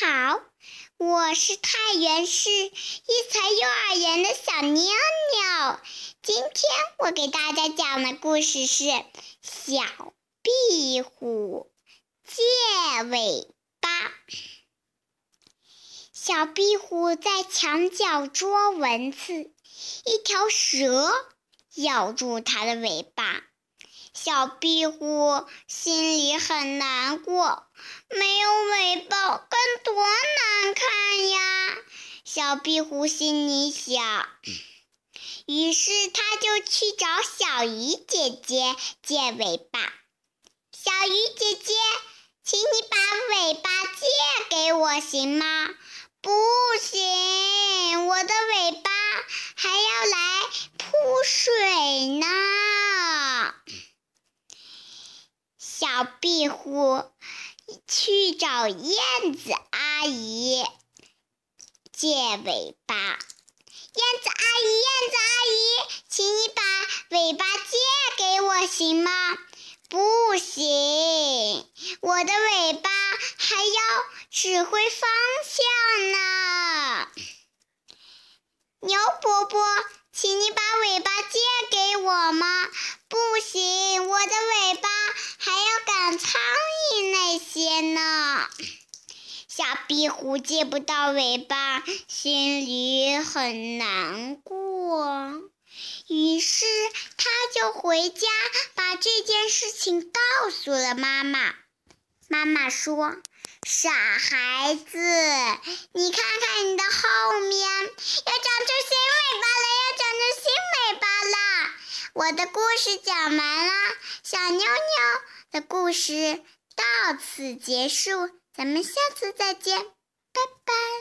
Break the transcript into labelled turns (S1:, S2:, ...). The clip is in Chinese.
S1: 好，我是太原市育才幼儿园的小妞妞。今天我给大家讲的故事是《小壁虎借尾巴》。小壁虎在墙角捉蚊子，一条蛇咬住它的尾巴。小壁虎心里很难过，没有尾巴该！小壁虎心里想。于是他就去找小鱼姐姐借尾巴。小鱼姐姐，请你把尾巴借给我行吗？不行，我的尾巴还要来扑水呢。小壁虎去找燕子阿姨借尾巴。燕子阿姨，燕子阿姨，请你把尾巴借给我行吗？不行，我的尾巴还要指挥方向呢。牛伯伯，请你把尾巴借给我吗？不行，我的尾巴。还要赶苍蝇那些呢，小壁虎借不到尾巴，心里很难过。于是，他就回家把这件事情告诉了妈妈。妈妈说：“傻孩子，你看看你的后面，要长出新尾巴了，要长出新尾巴了。”我的故事讲完了，小妞妞。的故事到此结束，咱们下次再见拜拜。